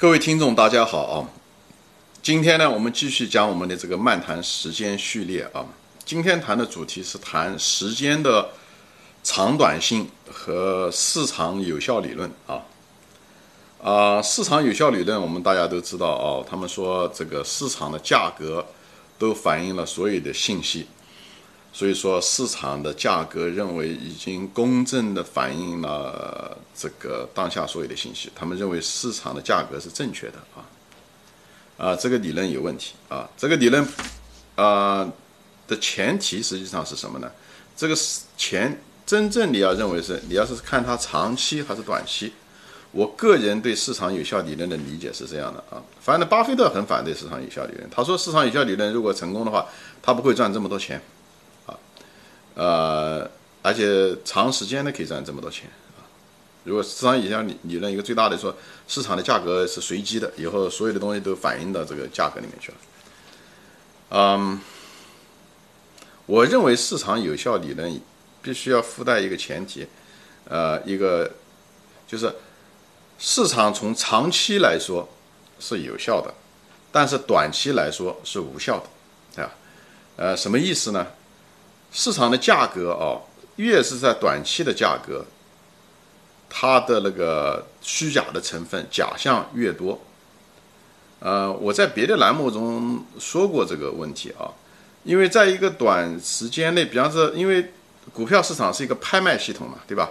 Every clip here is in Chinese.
各位听众，大家好啊！今天呢，我们继续讲我们的这个漫谈时间序列啊。今天谈的主题是谈时间的长短性和市场有效理论啊。啊，市场有效理论，我们大家都知道啊。他们说这个市场的价格都反映了所有的信息。所以说，市场的价格认为已经公正的反映了这个当下所有的信息。他们认为市场的价格是正确的啊，啊，这个理论有问题啊。这个理论啊的前提实际上是什么呢？这个是前真正你要认为是你要是看它长期还是短期。我个人对市场有效理论的理解是这样的啊，反正巴菲特很反对市场有效理论。他说，市场有效理论如果成功的话，他不会赚这么多钱。呃，而且长时间的可以赚这么多钱啊！如果市场以下理理论一个最大的说，市场的价格是随机的，以后所有的东西都反映到这个价格里面去了。嗯，我认为市场有效理论必须要附带一个前提，呃，一个就是市场从长期来说是有效的，但是短期来说是无效的，对吧？呃，什么意思呢？市场的价格啊，越是在短期的价格，它的那个虚假的成分、假象越多。呃，我在别的栏目中说过这个问题啊，因为在一个短时间内，比方说，因为股票市场是一个拍卖系统嘛，对吧？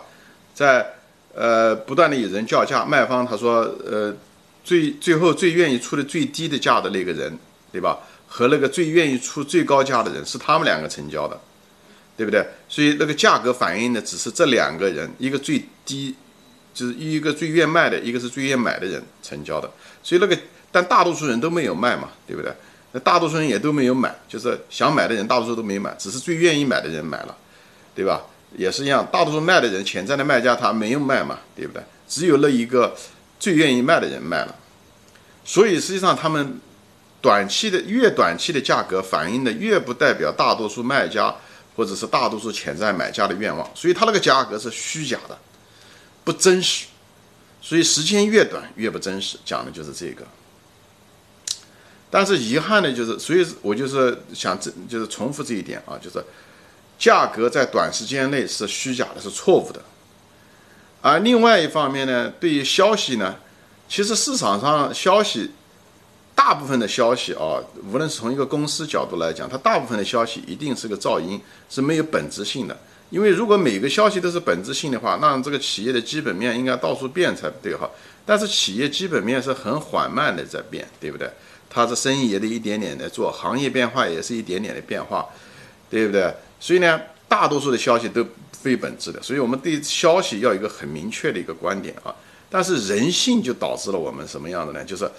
在呃不断的有人叫价，卖方他说呃最最后最愿意出的最低的价的那个人，对吧？和那个最愿意出最高价的人是他们两个成交的。对不对？所以那个价格反映的只是这两个人，一个最低，就是一个最愿卖的，一个是最愿买的人成交的。所以那个，但大多数人都没有卖嘛，对不对？那大多数人也都没有买，就是想买的人大多数都没买，只是最愿意买的人买了，对吧？也是一样，大多数卖的人，潜在的卖家他没有卖嘛，对不对？只有那一个最愿意卖的人卖了。所以实际上他们短期的越短期的价格反映的越不代表大多数卖家。或者是大多数潜在买家的愿望，所以它那个价格是虚假的，不真实。所以时间越短越不真实，讲的就是这个。但是遗憾的就是，所以我就是想这就是重复这一点啊，就是价格在短时间内是虚假的，是错误的。而另外一方面呢，对于消息呢，其实市场上消息。大部分的消息啊，无论是从一个公司角度来讲，它大部分的消息一定是个噪音，是没有本质性的。因为如果每个消息都是本质性的话，那这个企业的基本面应该到处变才对哈。但是企业基本面是很缓慢的在变，对不对？它的生意也得一点点的做，行业变化也是一点点的变化，对不对？所以呢，大多数的消息都非本质的。所以我们对消息要一个很明确的一个观点啊。但是人性就导致了我们什么样的呢？就是。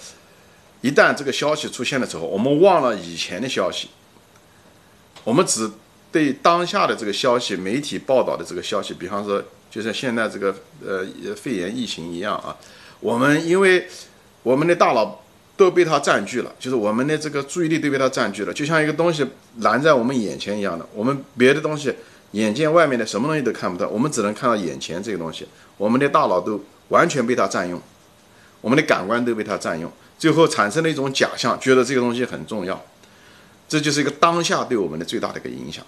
一旦这个消息出现的时候，我们忘了以前的消息，我们只对当下的这个消息、媒体报道的这个消息，比方说，就像现在这个呃肺炎疫情一样啊，我们因为我们的大脑都被它占据了，就是我们的这个注意力都被它占据了，就像一个东西拦在我们眼前一样的，我们别的东西眼见外面的什么东西都看不到，我们只能看到眼前这个东西，我们的大脑都完全被它占用，我们的感官都被它占用。最后产生了一种假象，觉得这个东西很重要，这就是一个当下对我们的最大的一个影响。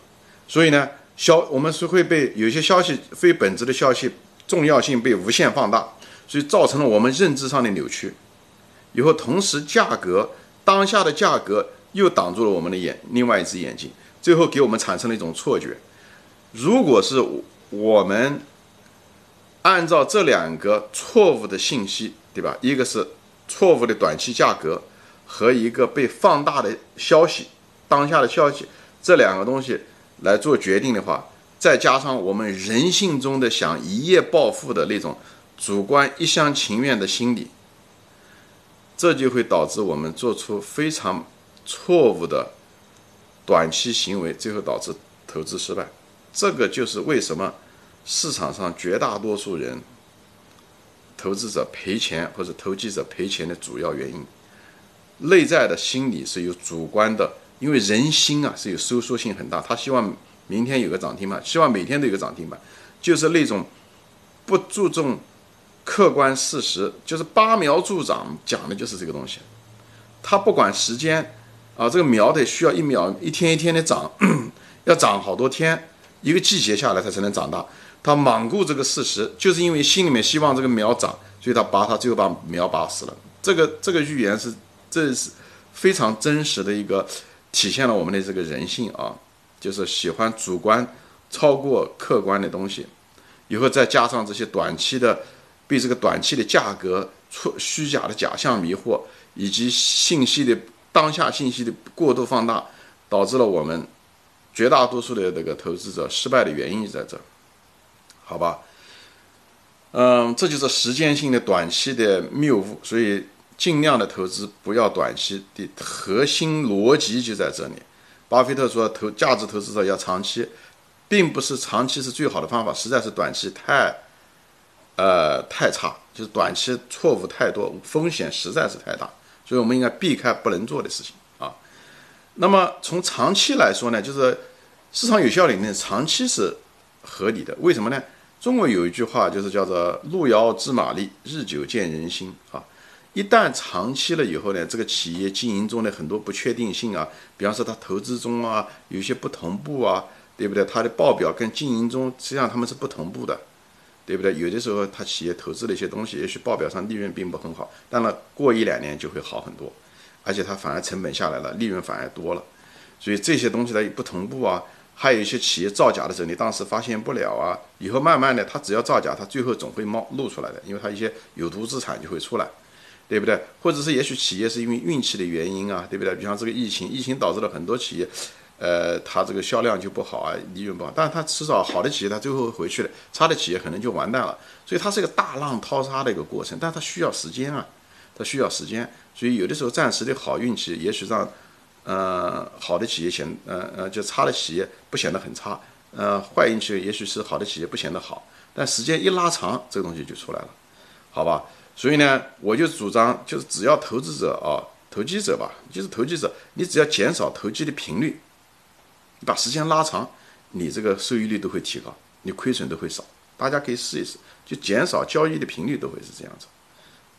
所以呢，消我们是会被有些消息非本质的消息重要性被无限放大，所以造成了我们认知上的扭曲。以后同时价格当下的价格又挡住了我们的眼另外一只眼睛，最后给我们产生了一种错觉。如果是我们按照这两个错误的信息，对吧？一个是。错误的短期价格和一个被放大的消息，当下的消息这两个东西来做决定的话，再加上我们人性中的想一夜暴富的那种主观一厢情愿的心理，这就会导致我们做出非常错误的短期行为，最后导致投资失败。这个就是为什么市场上绝大多数人。投资者赔钱或者投机者赔钱的主要原因，内在的心理是有主观的，因为人心啊是有收缩性很大，他希望明天有个涨停板，希望每天都有个涨停板，就是那种不注重客观事实，就是拔苗助长，讲的就是这个东西。它不管时间啊，这个苗得需要一秒一天一天的长，要长好多天，一个季节下来它才能长大。他罔顾这个事实，就是因为心里面希望这个苗长，所以他拔，他最后把苗拔死了。这个这个预言是，这是非常真实的一个体现了我们的这个人性啊，就是喜欢主观超过客观的东西，以后再加上这些短期的被这个短期的价格出虚假的假象迷惑，以及信息的当下信息的过度放大，导致了我们绝大多数的这个投资者失败的原因在这。好吧，嗯，这就是时间性的短期的谬误，所以尽量的投资不要短期的核心逻辑就在这里。巴菲特说，投价值投资者要长期，并不是长期是最好的方法，实在是短期太，呃，太差，就是短期错误太多，风险实在是太大，所以我们应该避开不能做的事情啊。那么从长期来说呢，就是市场有效理论长期是合理的，为什么呢？中国有一句话，就是叫做“路遥知马力，日久见人心”啊。一旦长期了以后呢，这个企业经营中的很多不确定性啊，比方说它投资中啊有些不同步啊，对不对？它的报表跟经营中实际上他们是不同步的，对不对？有的时候它企业投资的一些东西，也许报表上利润并不很好，但呢过一两年就会好很多，而且它反而成本下来了，利润反而多了。所以这些东西它不同步啊。还有一些企业造假的时候，你当时发现不了啊，以后慢慢的，他只要造假，他最后总会冒露出来的，因为他一些有毒资产就会出来，对不对？或者是也许企业是因为运气的原因啊，对不对？比方这个疫情，疫情导致了很多企业，呃，它这个销量就不好啊，利润不好，但是它迟早好的企业它最后回去了，差的企业可能就完蛋了，所以它是一个大浪淘沙的一个过程，但它需要时间啊，它需要时间，所以有的时候暂时的好运气，也许让。呃，好的企业显，呃呃，就差的企业不显得很差，呃，坏运气也许是好的企业不显得好，但时间一拉长，这个东西就出来了，好吧？所以呢，我就主张，就是只要投资者啊，投机者吧，就是投机者，你只要减少投机的频率，把时间拉长，你这个收益率都会提高，你亏损都会少。大家可以试一试，就减少交易的频率都会是这样子，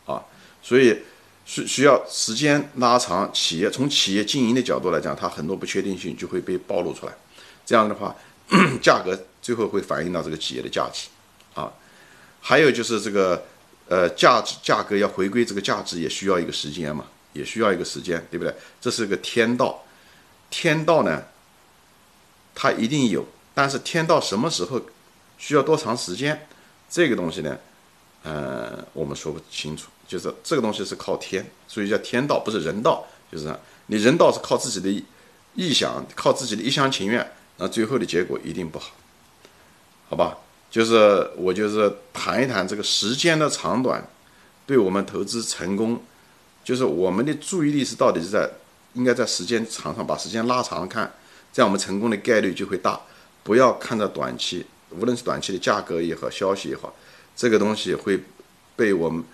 啊，所以。需需要时间拉长，企业从企业经营的角度来讲，它很多不确定性就会被暴露出来。这样的话，价格最后会反映到这个企业的价值啊。还有就是这个呃价值价格要回归这个价值，也需要一个时间嘛，也需要一个时间，对不对？这是个天道，天道呢，它一定有，但是天道什么时候需要多长时间，这个东西呢，呃，我们说不清楚。就是这个东西是靠天，所以叫天道，不是人道。就是你人道是靠自己的臆想，靠自己的一厢情愿，那最后的结果一定不好，好吧？就是我就是谈一谈这个时间的长短，对我们投资成功，就是我们的注意力是到底是在应该在时间长上把时间拉长看，这样我们成功的概率就会大。不要看着短期，无论是短期的价格也好，消息也好，这个东西会被我们。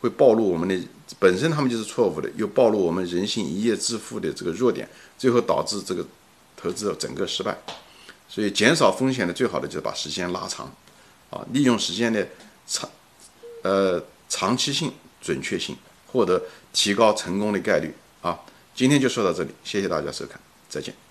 会暴露我们的本身，他们就是错误的，又暴露我们人性一夜致富的这个弱点，最后导致这个投资整个失败。所以减少风险的最好的就是把时间拉长，啊，利用时间的长，呃，长期性、准确性，获得提高成功的概率。啊，今天就说到这里，谢谢大家收看，再见。